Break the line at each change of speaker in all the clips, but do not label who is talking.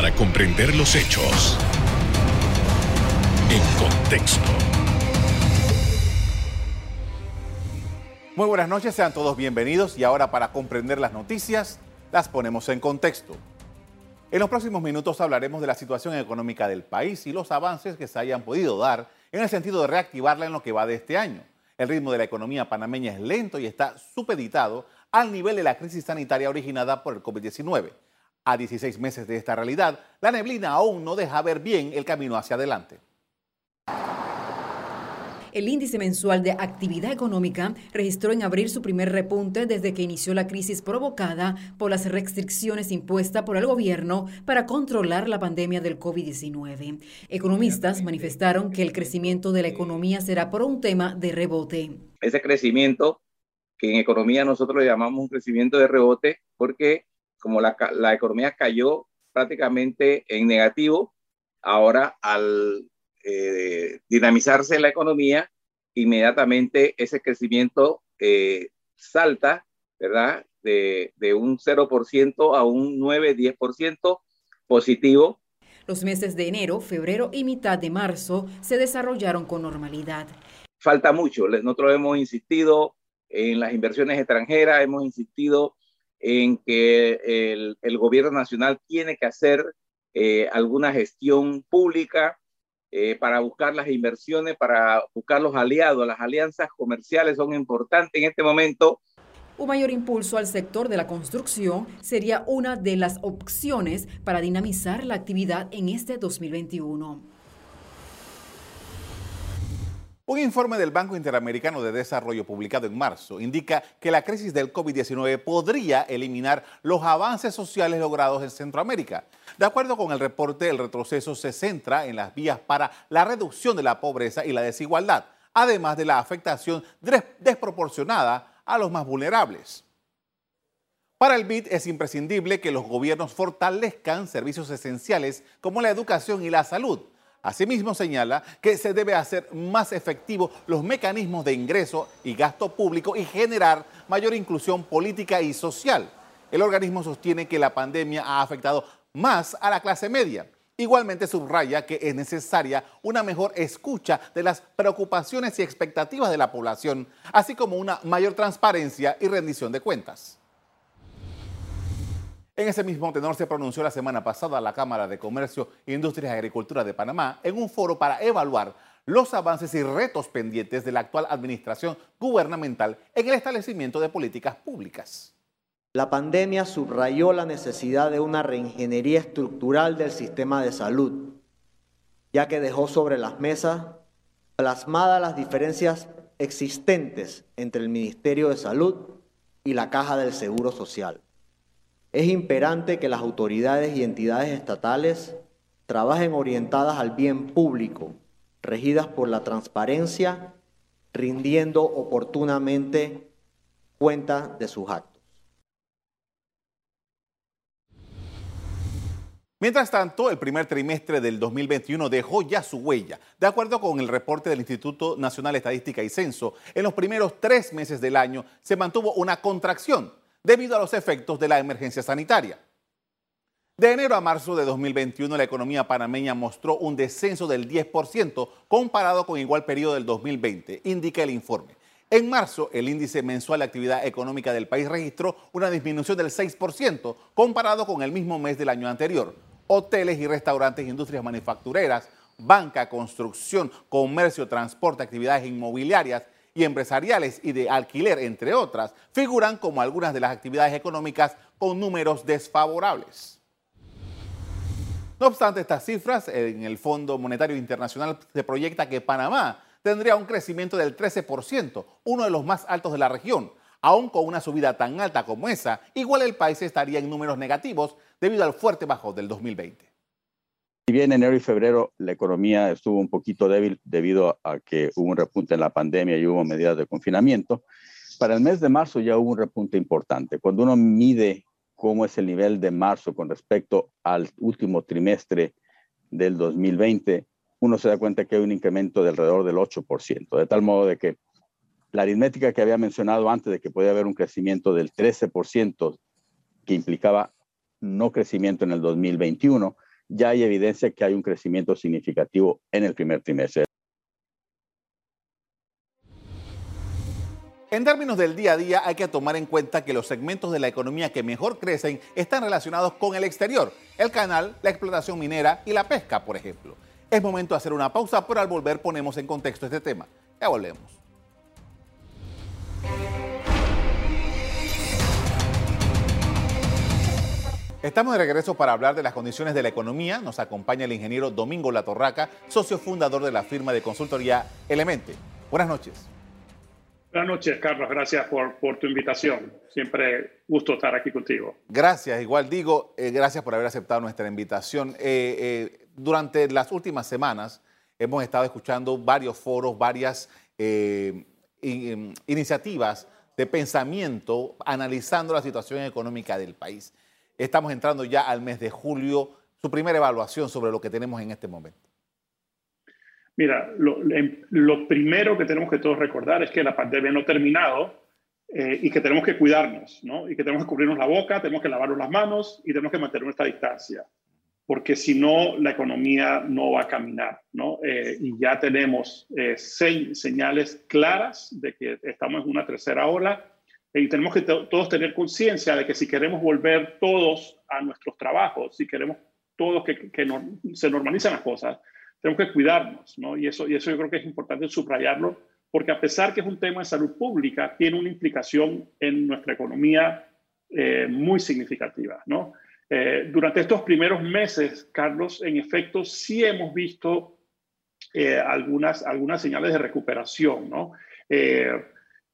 para comprender los hechos en contexto.
Muy buenas noches, sean todos bienvenidos y ahora para comprender las noticias las ponemos en contexto. En los próximos minutos hablaremos de la situación económica del país y los avances que se hayan podido dar en el sentido de reactivarla en lo que va de este año. El ritmo de la economía panameña es lento y está supeditado al nivel de la crisis sanitaria originada por el COVID-19. A 16 meses de esta realidad, la neblina aún no deja ver bien el camino hacia adelante.
El índice mensual de actividad económica registró en abril su primer repunte desde que inició la crisis provocada por las restricciones impuestas por el gobierno para controlar la pandemia del COVID-19. Economistas manifestaron que el crecimiento de la economía será por un tema de rebote.
Ese crecimiento que en economía nosotros le llamamos un crecimiento de rebote porque como la, la economía cayó prácticamente en negativo, ahora al eh, dinamizarse la economía, inmediatamente ese crecimiento eh, salta, ¿verdad? De, de un 0% a un 9-10% positivo.
Los meses de enero, febrero y mitad de marzo se desarrollaron con normalidad.
Falta mucho. Nosotros hemos insistido en las inversiones extranjeras, hemos insistido en que el, gobierno nacional tiene que hacer eh, alguna gestión pública eh, para buscar las inversiones, para buscar los aliados. Las alianzas comerciales son importantes en este momento.
Un mayor impulso al sector de la construcción sería una de las opciones para dinamizar la actividad en este 2021.
Un informe del Banco Interamericano de Desarrollo publicado en marzo indica que la crisis del COVID-19 podría eliminar los avances sociales logrados en Centroamérica. De acuerdo con el reporte, el retroceso se centra en las vías para la reducción de la pobreza y la desigualdad, además de la afectación desproporcionada a los más vulnerables. Para el BID es imprescindible que los gobiernos fortalezcan servicios esenciales como la educación y la salud Asimismo señala que se debe hacer más efectivos los mecanismos de ingreso y gasto público y generar mayor inclusión política y social. El organismo sostiene que la pandemia ha afectado más a la clase media. Igualmente subraya que es necesaria una mejor escucha de las preocupaciones y expectativas de la población, así como una mayor transparencia y rendición de cuentas. En ese mismo tenor se pronunció la semana pasada la Cámara de Comercio, Industrias y Agricultura de Panamá en un foro para evaluar los avances y retos pendientes de la actual administración gubernamental en el establecimiento de políticas públicas.
La pandemia subrayó la necesidad de una reingeniería estructural del sistema de salud, ya que dejó sobre las mesas plasmadas las diferencias existentes entre el Ministerio de Salud y la Caja del Seguro Social. Es imperante que las autoridades y entidades estatales trabajen orientadas al bien público, regidas por la transparencia, rindiendo oportunamente cuenta de sus actos.
Mientras tanto, el primer trimestre del 2021 dejó ya su huella. De acuerdo con el reporte del Instituto Nacional de Estadística y Censo, en los primeros tres meses del año se mantuvo una contracción debido a los efectos de la emergencia sanitaria. De enero a marzo de 2021, la economía panameña mostró un descenso del 10% comparado con igual periodo del 2020, indica el informe. En marzo, el índice mensual de actividad económica del país registró una disminución del 6% comparado con el mismo mes del año anterior. Hoteles y restaurantes, industrias manufactureras, banca, construcción, comercio, transporte, actividades inmobiliarias y empresariales y de alquiler, entre otras, figuran como algunas de las actividades económicas con números desfavorables. No obstante estas cifras, en el Fondo Monetario Internacional se proyecta que Panamá tendría un crecimiento del 13%, uno de los más altos de la región. Aún con una subida tan alta como esa, igual el país estaría en números negativos debido al fuerte bajo del 2020.
Si bien enero y febrero la economía estuvo un poquito débil debido a que hubo un repunte en la pandemia y hubo medidas de confinamiento, para el mes de marzo ya hubo un repunte importante. Cuando uno mide cómo es el nivel de marzo con respecto al último trimestre del 2020, uno se da cuenta que hay un incremento de alrededor del 8%, de tal modo de que la aritmética que había mencionado antes de que podía haber un crecimiento del 13% que implicaba no crecimiento en el 2021, ya hay evidencia que hay un crecimiento significativo en el primer trimestre.
En términos del día a día hay que tomar en cuenta que los segmentos de la economía que mejor crecen están relacionados con el exterior, el canal, la explotación minera y la pesca, por ejemplo. Es momento de hacer una pausa, pero al volver ponemos en contexto este tema. Ya volvemos. Estamos de regreso para hablar de las condiciones de la economía. Nos acompaña el ingeniero Domingo Latorraca, socio fundador de la firma de consultoría Elemente. Buenas noches.
Buenas noches, Carlos. Gracias por, por, tu invitación. Siempre gusto estar aquí contigo.
Gracias. Igual digo, eh, gracias por haber aceptado nuestra invitación. Eh, eh, durante las últimas semanas hemos estado escuchando varios foros, varias in, iniciativas de pensamiento analizando la situación económica del país. Estamos entrando ya al mes de julio. Su primera evaluación sobre lo que tenemos en este momento.
Mira, lo, primero que tenemos que todos recordar es que la pandemia no ha terminado eh, y que tenemos que cuidarnos, ¿no? Y que tenemos que cubrirnos la boca, tenemos que lavarnos las manos y tenemos que mantener nuestra distancia, porque si no, la economía no va a caminar, ¿no? Eh, y ya tenemos eh, seis señales claras de que estamos en una tercera ola y tenemos que todos tener conciencia de que si queremos volver todos a nuestros trabajos, si queremos todos que, que se normalicen las cosas, tenemos que cuidarnos, ¿no? Y eso, y eso yo creo que es importante subrayarlo, porque a pesar que es un tema de salud pública, tiene una implicación en nuestra economía eh, muy significativa, ¿no? Eh, durante estos primeros meses, Carlos, en efecto, sí hemos visto eh, algunas, algunas señales de recuperación, ¿no? Y,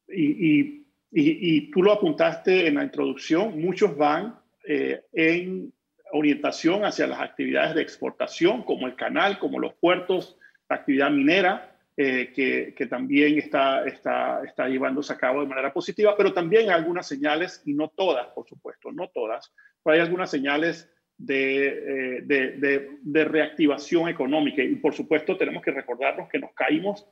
y, y, tú lo apuntaste en la introducción, muchos van en orientación hacia las actividades de exportación, como el canal, como los puertos, la actividad minera, eh, que, que, también está, está, está llevándose a cabo de manera positiva, pero también algunas señales, y no todas, por supuesto, no todas, pero hay algunas señales de, eh, de, de, de, reactivación económica. Y por supuesto tenemos que recordarnos que nos caímos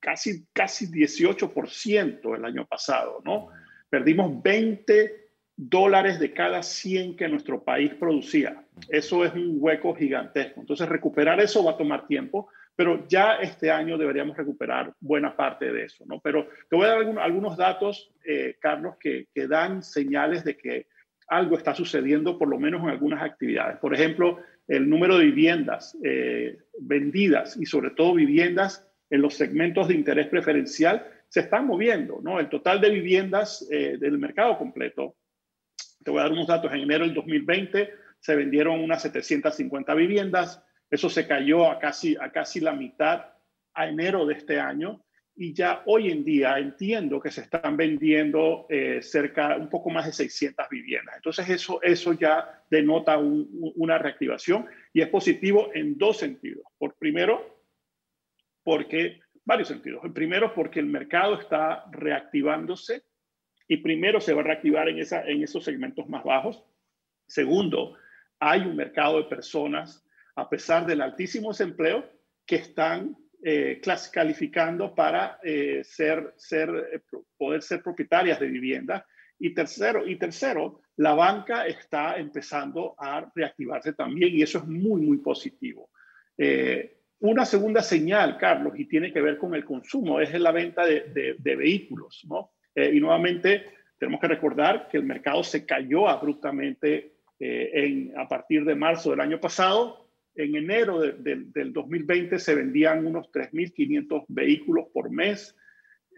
casi, casi 18% el año pasado, ¿no? Perdimos 20 dólares de cada 100 que nuestro país producía. Eso es un hueco gigantesco. Entonces, recuperar eso va a tomar tiempo, pero ya este año deberíamos recuperar buena parte de eso, ¿no? Pero te voy a dar algunos datos, eh, Carlos, que, que, dan señales de que algo está sucediendo, por lo menos en algunas actividades. Por ejemplo, el número de viviendas eh, vendidas y sobre todo viviendas en los segmentos de interés preferencial se están moviendo, ¿no? El total de viviendas eh, del mercado completo te voy a dar unos datos. En enero del 2020 se vendieron unas 750 viviendas. Eso se cayó a casi, a casi la mitad a enero de este año. Y ya hoy en día entiendo que se están vendiendo eh, cerca, un poco más de 600 viviendas. Entonces eso, eso ya denota una reactivación y es positivo en dos sentidos. Por primero, porque, varios sentidos. El primero, porque el mercado está reactivándose y primero se va a reactivar en, esa, en esos segmentos más bajos. Segundo, hay un mercado de personas, a pesar del altísimo desempleo, que están eh, calificando para eh, ser, ser, eh, poder ser propietarias de vivienda. Y tercero, y tercero, la banca está empezando a reactivarse también y eso es muy, muy positivo. Una segunda señal, Carlos, y tiene que ver con el consumo, es la venta de, de, de vehículos, ¿no? Eh, y nuevamente tenemos que recordar que el mercado se cayó abruptamente eh, en, a partir de marzo del año pasado. En enero del 2020 se vendían unos 3.500 vehículos por mes.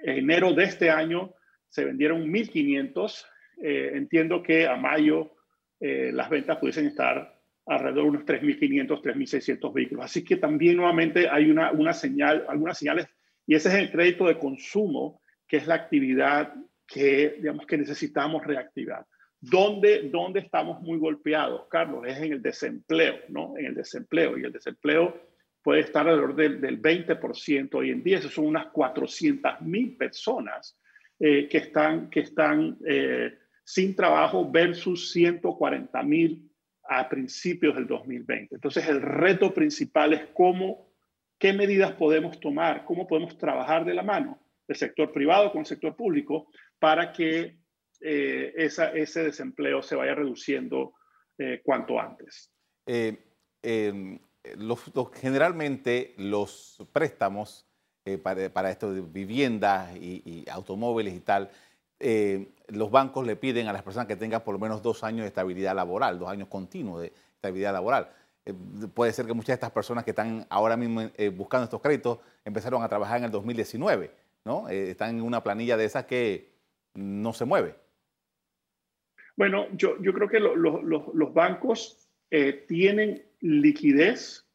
En enero de este año se vendieron 1.500. Eh, entiendo que a mayo las ventas pudiesen estar alrededor de unos 3.500, 3.600 vehículos. Así que también nuevamente hay una, una señal, algunas señales, y ese es el crédito de consumo que es la actividad que, digamos, que necesitamos reactivar. ¿Dónde, ¿Dónde estamos muy golpeados, Carlos? Es en el desempleo, ¿no? En el desempleo. Y el desempleo puede estar alrededor del, del 20% hoy en día. Eso son unas 400 mil personas eh, que están, que están eh, sin trabajo versus 140 mil a principios del 2020. Entonces, el reto principal es cómo, qué medidas podemos tomar, cómo podemos trabajar de la mano del sector privado con el sector público para que eh, esa, ese desempleo se vaya reduciendo eh, cuanto antes.
Eh, los, generalmente los préstamos para, para, esto de viviendas y, automóviles y tal, los bancos le piden a las personas que tengan por lo menos dos años de estabilidad laboral, dos años continuos de estabilidad laboral. Eh, puede ser que muchas de estas personas que están ahora mismo eh, buscando estos créditos empezaron a trabajar en el 2019, ¿no? Eh, están en una planilla de esas que no se mueve.
Bueno, yo, creo que los bancos tienen liquidez,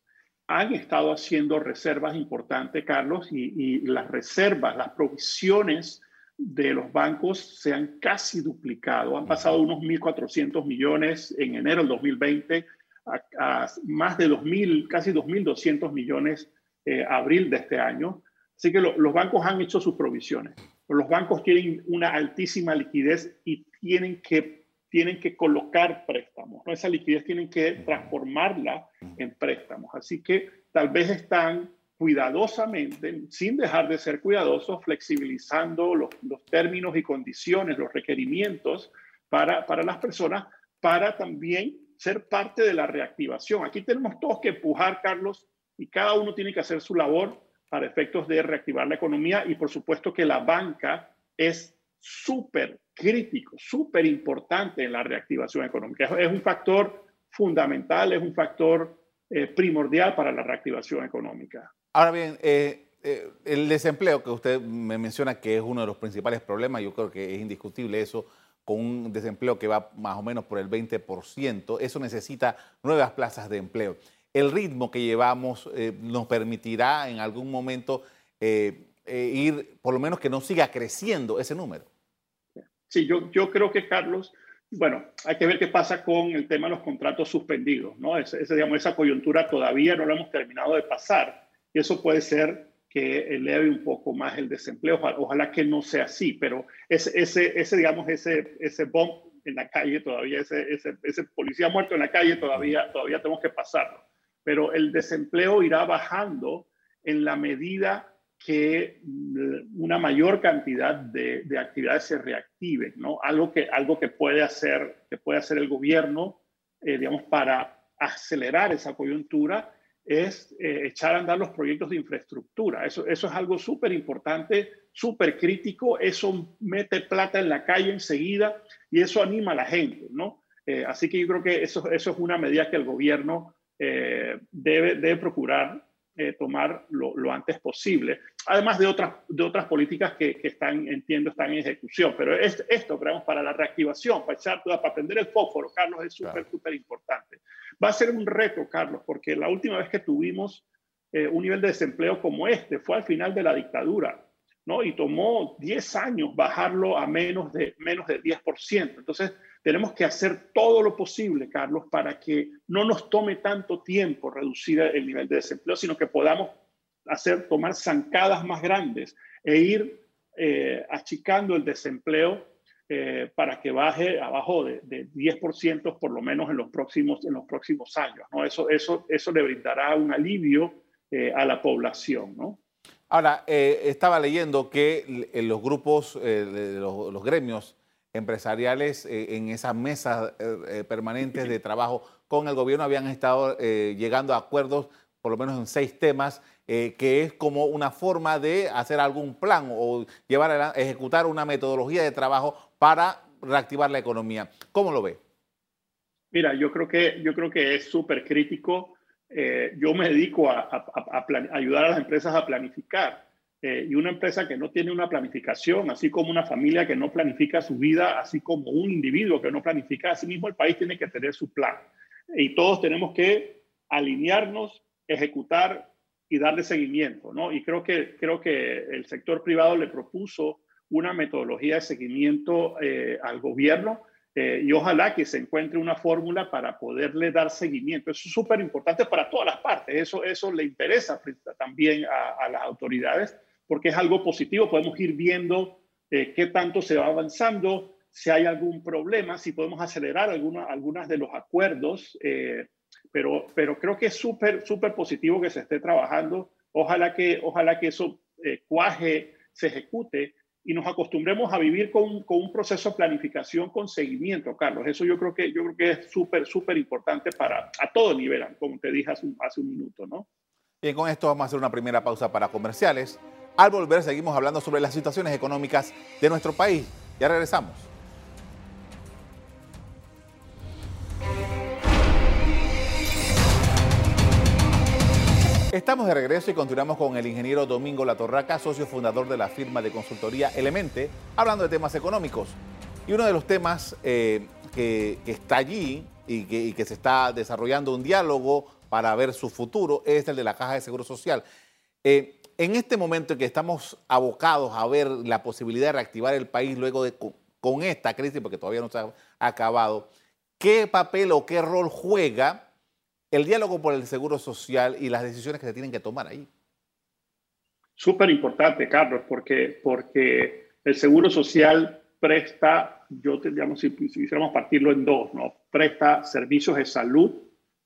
han estado haciendo reservas importantes, Carlos, y las reservas, las provisiones de los bancos se han casi duplicado. Han pasado unos 1.400 millones en enero del 2020 a, más de 2.000, casi 2.200 millones eh, abril de este año. Así que los bancos han hecho sus provisiones. Los bancos tienen una altísima liquidez y tienen que, tienen que colocar préstamos. ¿no? Esa liquidez tienen que transformarla en préstamos. Así que tal vez están cuidadosamente, sin dejar de ser cuidadosos, flexibilizando los, los términos y condiciones, los requerimientos para, para las personas, para también ser parte de la reactivación. Aquí tenemos todos que empujar, Carlos, y cada uno tiene que hacer su labor para efectos de reactivar la economía y por supuesto que la banca es súper crítico, súper importante en la reactivación económica. Es un factor fundamental, es un factor eh, primordial para la reactivación económica.
Ahora bien, eh, eh, el desempleo que usted me menciona que es uno de los principales problemas, yo creo que es indiscutible eso, con un desempleo que va más o menos por el 20%, eso necesita nuevas plazas de empleo. El ritmo que llevamos eh, nos permitirá en algún momento ir, por lo menos que no siga creciendo ese número.
Sí, yo, yo creo que, Carlos, bueno, hay que ver qué pasa con el tema de los contratos suspendidos, ¿no? digamos, esa coyuntura todavía no la hemos terminado de pasar y eso puede ser que eleve un poco más el desempleo. Ojalá, que no sea así, pero ese, ese, ese digamos, ese, ese bomb en la calle todavía, ese, ese, ese, policía muerto en la calle todavía, todavía tenemos que pasarlo. Pero el desempleo irá bajando en la medida que mm, una mayor cantidad de, de, actividades se reactiven, ¿no? Algo que, algo que puede hacer, que puede hacer el gobierno, eh, digamos, para acelerar esa coyuntura es eh, echar a andar los proyectos de infraestructura. Eso, eso es algo súper importante, súper crítico, eso mete plata en la calle enseguida y eso anima a la gente, ¿no? Eh, así que yo creo que eso, eso es una medida que el gobierno eh, debe, debe procurar tomar lo, lo, antes posible, además de otras, de otras políticas que, que, están, entiendo, están en ejecución. Pero es, esto, creemos, para la reactivación, para, echar, para prender el fósforo, Carlos, es súper, súper importante. Va a ser un reto, Carlos, porque la última vez que tuvimos eh, un nivel de desempleo como este fue al final de la dictadura, ¿no? Y tomó 10 años bajarlo a menos de, menos de 10%. Entonces, tenemos que hacer todo lo posible, Carlos, para que no nos tome tanto tiempo reducir el nivel de desempleo, sino que podamos hacer, tomar zancadas más grandes e ir eh, achicando el desempleo eh, para que baje abajo de, 10% por lo menos en los próximos, en los próximos años. ¿no? Eso, eso, eso le brindará un alivio eh, a la población. ¿no?
Ahora, eh, estaba leyendo que los grupos, los, los, gremios empresariales en esas mesas permanentes de trabajo con el gobierno habían estado llegando a acuerdos por lo menos en seis temas, que es como una forma de hacer algún plan o llevar a ejecutar una metodología de trabajo para reactivar la economía. ¿Cómo lo ve?
Mira, yo creo que, yo creo que es súper crítico. Eh, yo me dedico a, ayudar a las empresas a planificar. Eh, y una empresa que no tiene una planificación, así como una familia que no planifica su vida, así como un individuo que no planifica, así mismo el país tiene que tener su plan. Y todos tenemos que alinearnos, ejecutar y darle seguimiento, ¿no? Y creo que, creo que el sector privado le propuso una metodología de seguimiento eh, al gobierno eh, y ojalá que se encuentre una fórmula para poderle dar seguimiento. Eso es súper importante para todas las partes. Eso, eso le interesa también a, las autoridades porque es algo positivo. Podemos ir viendo eh, qué tanto se va avanzando, si hay algún problema, si podemos acelerar algunas algunas de los acuerdos. pero, pero creo que es súper, súper positivo que se esté trabajando. Ojalá que, ojalá que eso cuaje, se ejecute y nos acostumbremos a vivir con, con, un proceso de planificación con seguimiento, Carlos. Eso yo creo que, yo creo que es súper, súper importante para a todo nivel, como te dije hace un, hace un minuto, ¿no?
Bien, con esto vamos a hacer una primera pausa para comerciales. Al volver seguimos hablando sobre las situaciones económicas de nuestro país. Ya regresamos. Estamos de regreso y continuamos con el ingeniero Domingo Latorraca, socio fundador de la firma de consultoría Elemente, hablando de temas económicos. Y uno de los temas eh, que, está allí y que, se está desarrollando un diálogo para ver su futuro es el de la Caja de Seguro Social. Eh, en este momento en que estamos abocados a ver la posibilidad de reactivar el país luego de con esta crisis, porque todavía no se ha acabado, ¿qué papel o qué rol juega el diálogo por el seguro social y las decisiones que se tienen que tomar ahí.
Súper importante, Carlos, porque, porque el seguro social presta, yo digamos, si, si quisiéramos partirlo en dos, ¿no? Presta servicios de salud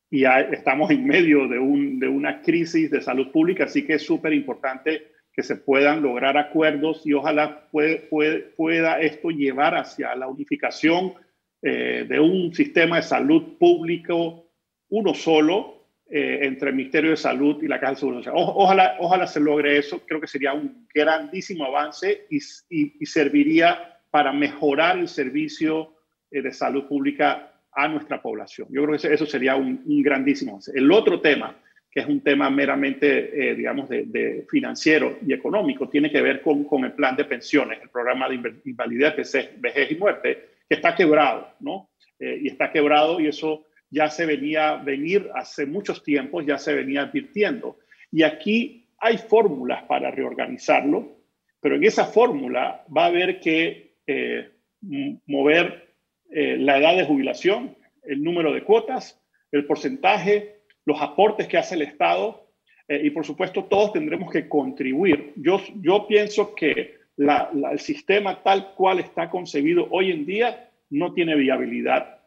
y estamos en medio de, un, de una crisis de salud pública, así que es súper importante que se puedan lograr acuerdos y ojalá pueda esto llevar hacia la unificación eh, de un sistema de salud público uno solo eh, entre el Ministerio de Salud y la Caja de Seguro Social. ojalá, ojalá se logre eso, creo que sería un grandísimo avance y, serviría para mejorar el servicio eh, de salud pública a nuestra población. Yo creo que eso sería un, grandísimo avance. El otro tema, que es un tema meramente, eh, digamos, de, financiero y económico, tiene que ver con, con el plan de pensiones, el programa de invalidez, vejez y muerte, que está quebrado, ¿no? y está quebrado y eso ya se venía venir hace muchos tiempos, ya se venía advirtiendo. Y aquí hay fórmulas para reorganizarlo, pero en esa fórmula va a haber que eh, mover eh, la edad de jubilación, el número de cuotas, el porcentaje, los aportes que hace el Estado eh, y por supuesto todos tendremos que contribuir. Yo, yo pienso que el sistema tal cual está concebido hoy en día no tiene viabilidad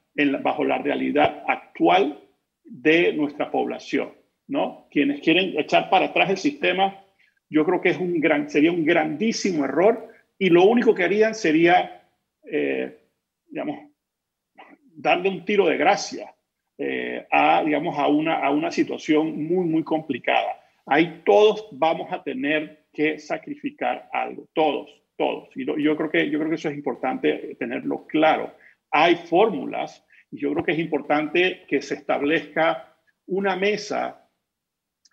bajo la realidad actual de nuestra población. ¿no? Quienes quieren echar para atrás el sistema, yo creo que es un gran, sería un grandísimo error y lo único que harían sería, eh, digamos, darle un tiro de gracia eh, a, digamos, a, una, a una situación muy, muy complicada. Ahí todos vamos a tener que sacrificar algo, todos, todos. Y yo, creo que, yo creo que eso es importante tenerlo claro hay fórmulas y yo creo que es importante que se establezca una mesa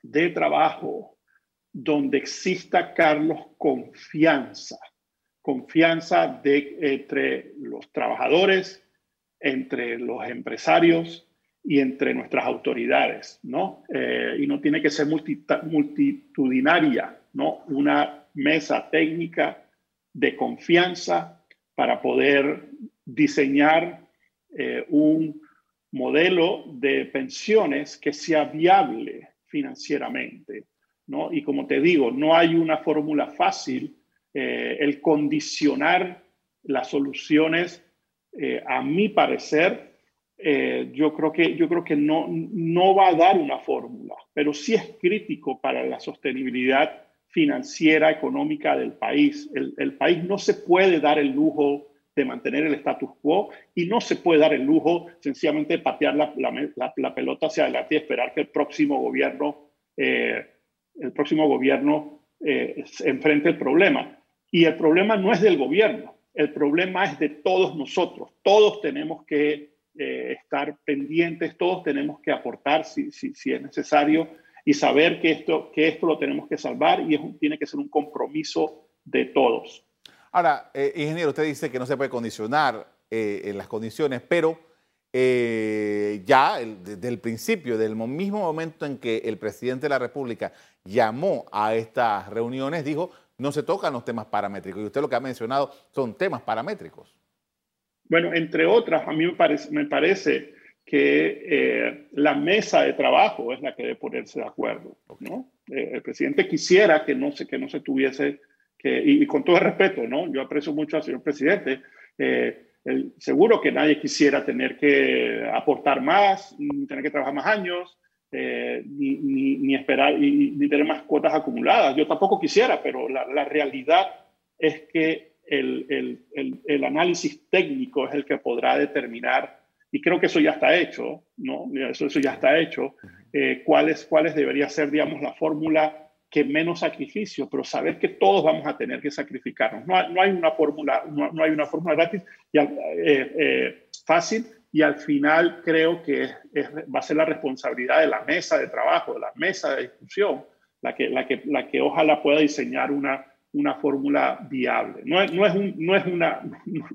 de trabajo donde exista, Carlos, confianza, confianza entre los trabajadores, entre los empresarios y entre nuestras autoridades, ¿no? Eh, y no tiene que ser multitudinaria, ¿no? Una mesa técnica de confianza para poder diseñar eh, un modelo de pensiones que sea viable financieramente. ¿no? Y como te digo, no hay una fórmula fácil. Eh, el condicionar las soluciones, eh, a mi parecer, yo creo que, yo creo que no, no va a dar una fórmula, pero sí es crítico para la sostenibilidad financiera, económica del país. El, el país no se puede dar el lujo de mantener el status quo y no se puede dar el lujo sencillamente de patear la, la, pelota hacia adelante y esperar que el próximo gobierno, eh, el próximo gobierno eh, enfrente el problema. Y el problema no es del gobierno, el problema es de todos nosotros. Todos tenemos que eh, estar pendientes, todos tenemos que aportar si, es necesario y saber que esto, que esto lo tenemos que salvar y tiene que ser un compromiso de todos.
Ahora, eh, ingeniero, usted dice que no se puede condicionar eh, en las condiciones, pero eh, ya desde el principio, del mismo momento en que el presidente de la República llamó a estas reuniones, dijo, no se tocan los temas paramétricos. Y usted lo que ha mencionado son temas paramétricos.
Bueno, entre otras, a mí me parece, me parece que la mesa de trabajo es la que debe ponerse de acuerdo. ¿no? el presidente quisiera que no se, que no se tuviese y, con todo el respeto, ¿no? Yo aprecio mucho al señor presidente. Eh, seguro que nadie quisiera tener que aportar más, tener que trabajar más años, eh, ni, ni, esperar y ni tener más cuotas acumuladas. Yo tampoco quisiera, pero la, la realidad es que el, el, análisis técnico es el que podrá determinar, y creo que eso ya está hecho, ¿no? Eso, eso ya está hecho, eh, cuáles, cuáles debería ser, digamos, la fórmula que menos sacrificio, pero saber que todos vamos a tener que sacrificarnos. No, no hay una fórmula, no, hay una fórmula gratis y, eh, eh, fácil y al final creo que va a ser la responsabilidad de la mesa de trabajo, de la mesa de discusión, la que, la que, la que ojalá pueda diseñar una, una fórmula viable. No es, no, es un, no, es una,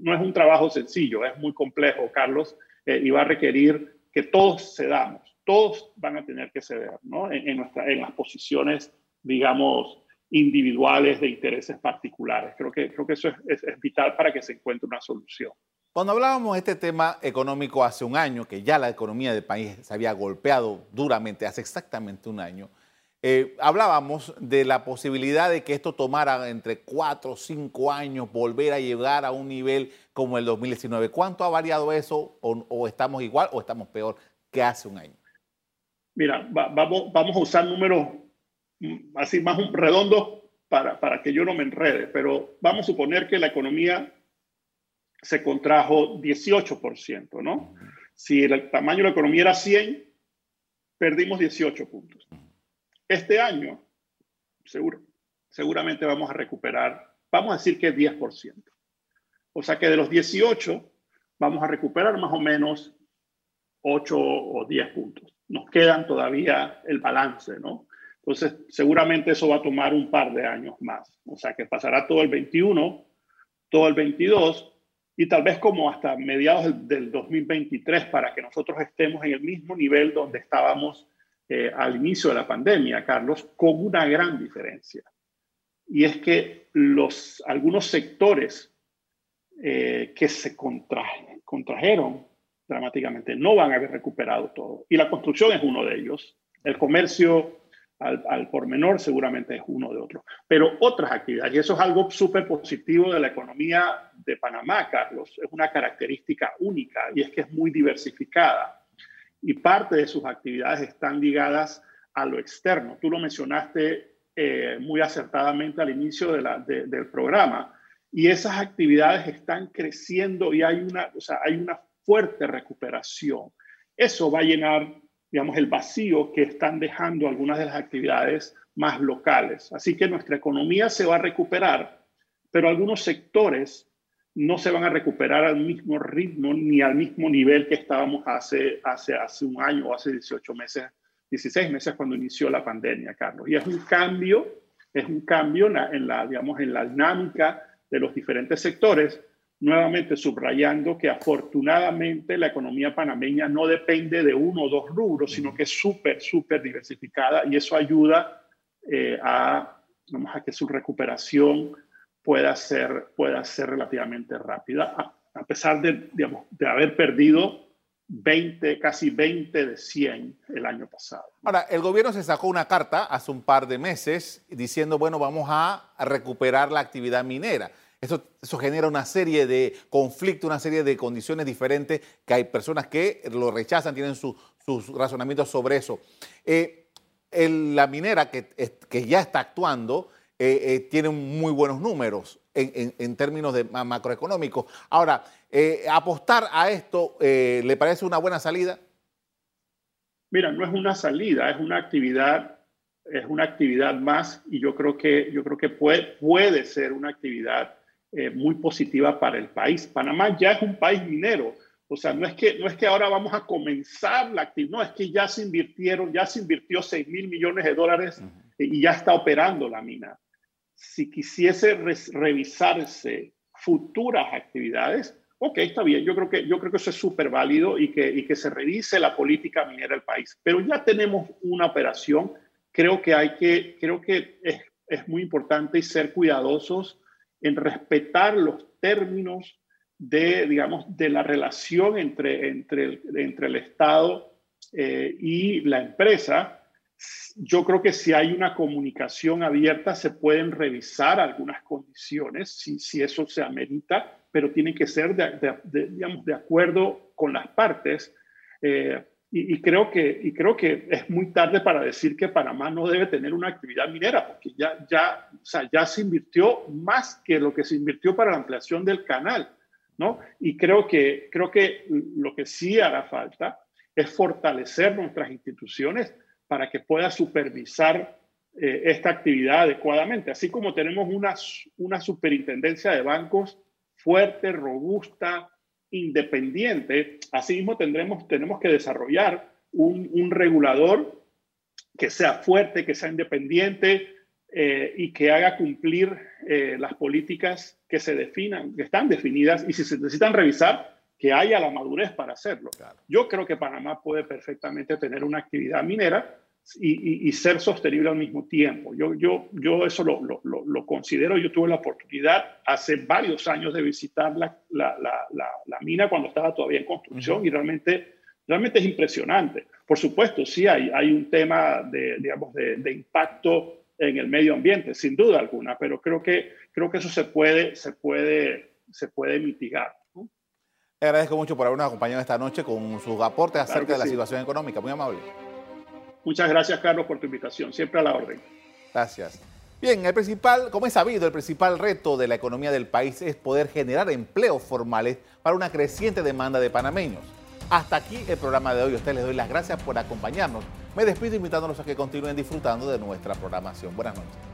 no es un trabajo sencillo, es muy complejo, Carlos, eh, y va a requerir que todos cedamos, todos van a tener que ceder ¿no? en, nuestra, en las posiciones, digamos, individuales de intereses particulares. Creo que, creo que eso es, es, vital para que se encuentre una solución.
Cuando hablábamos de este tema económico hace un año, que ya la economía del país se había golpeado duramente, hace exactamente un año, eh, hablábamos de la posibilidad de que esto tomara entre cuatro o cinco años volver a llegar a un nivel como el 2019. ¿Cuánto ha variado eso? ¿O, estamos igual o estamos peor que hace un año?
Mira, vamos, vamos a usar números así más redondos para, para que yo no me enrede, pero vamos a suponer que la economía se contrajo 18%, ¿no? Si el tamaño de la economía era 100, perdimos 18 puntos. Este año, seguro, seguramente vamos a recuperar, vamos a decir que 10%. O sea que de los 18 vamos a recuperar más o menos 8 o 10 puntos. Nos quedan todavía el balance, ¿no? Entonces, seguramente eso va a tomar un par de años más. O sea que pasará todo el 21, todo el 22 y tal vez como hasta mediados del 2023 para que nosotros estemos en el mismo nivel donde estábamos eh, al inicio de la pandemia, Carlos, con una gran diferencia. Y es que los, algunos sectores eh, que se contrajeron dramáticamente no van a haber recuperado todo. Y la construcción es uno de ellos. El comercio al, por menor seguramente es uno de otros. Pero otras actividades, y eso es algo súper positivo de la economía de Panamá, Carlos, es una característica única y es que es muy diversificada y parte de sus actividades están ligadas a lo externo. Tú lo mencionaste eh, muy acertadamente al inicio del programa y esas actividades están creciendo y hay una, o sea, hay una fuerte recuperación. Eso va a llenar, digamos, el vacío que están dejando algunas de las actividades más locales. Así que nuestra economía se va a recuperar, pero algunos sectores no se van a recuperar al mismo ritmo ni al mismo nivel que estábamos hace, hace, hace un año o hace 18 meses, 16 meses cuando inició la pandemia, Carlos. Y es un cambio, es un cambio en la, digamos, en la dinámica de los diferentes sectores, nuevamente subrayando que afortunadamente la economía panameña no depende de uno o dos rubros, sino que es súper, súper diversificada y eso ayuda eh, a, vamos, a que su recuperación pueda ser, pueda ser relativamente rápida, a, pesar de, digamos, de haber perdido 20, casi 20 de 100 el año pasado.
Ahora, el gobierno se sacó una carta hace un par de meses diciendo, bueno, vamos a, recuperar la actividad minera. Eso, eso, genera una serie de conflictos, una serie de condiciones diferentes que hay personas que lo rechazan, tienen sus razonamientos sobre eso. Eh, la minera que, que ya está actuando eh, eh, tienen muy buenos números en, términos de macroeconómicos. Ahora, apostar a esto, ¿le parece una buena salida?
Mira, no es una salida, es una actividad, es una actividad más y yo creo que, yo creo que puede, puede ser una actividad muy positiva para el país. Panamá ya es un país minero. O sea, no es que, no es que ahora vamos a comenzar la actividad, no, es que ya se invirtieron, ya se invirtió 6 mil millones de dólares y ya está operando la mina si quisiese revisarse futuras actividades, ok, está bien, yo creo que, yo creo que eso es súper válido y que, y que se revise la política minera del país. Pero ya tenemos una operación, creo que hay que, creo que es, es muy importante ser cuidadosos en respetar los términos de, digamos, de la relación entre, entre, el, Estado eh, y la empresa yo creo que si hay una comunicación abierta, se pueden revisar algunas condiciones, si, si eso se amerita, pero tiene que ser de, digamos, de acuerdo con las partes. Eh, y, creo que, y creo que es muy tarde para decir que Panamá no debe tener una actividad minera, porque ya, ya, o sea, ya se invirtió más que lo que se invirtió para la ampliación del canal. ¿no? Y creo que, creo que lo que sí hará falta es fortalecer nuestras instituciones para que pueda supervisar eh, esta actividad adecuadamente. Así como tenemos una, una superintendencia de bancos fuerte, robusta, independiente, asimismo tendremos, tenemos que desarrollar un, regulador que sea fuerte, que sea independiente eh, y que haga cumplir eh, las políticas que se definan, que están definidas y si se necesitan revisar, que haya la madurez para hacerlo. Yo creo que Panamá puede perfectamente tener una actividad minera y, ser sostenible al mismo tiempo. Yo, yo, yo eso lo, lo, lo, considero. Yo tuve la oportunidad hace varios años de visitar la, la, la, mina cuando estaba todavía en construcción y realmente, realmente es impresionante. Por supuesto, sí hay, hay un tema de, digamos, de, de, impacto en el medio ambiente, sin duda alguna, pero creo que, creo que eso se puede, se puede, se puede mitigar.
Le agradezco mucho por habernos acompañado esta noche con sus aportes acerca de la situación económica. Muy amable.
Muchas gracias, Carlos, por tu invitación. Siempre a la orden.
Gracias. Bien, el principal, como es sabido, el principal reto de la economía del país es poder generar empleos formales para una creciente demanda de panameños. Hasta aquí el programa de hoy. A ustedes les doy las gracias por acompañarnos. Me despido invitándolos a que continúen disfrutando de nuestra programación. Buenas noches.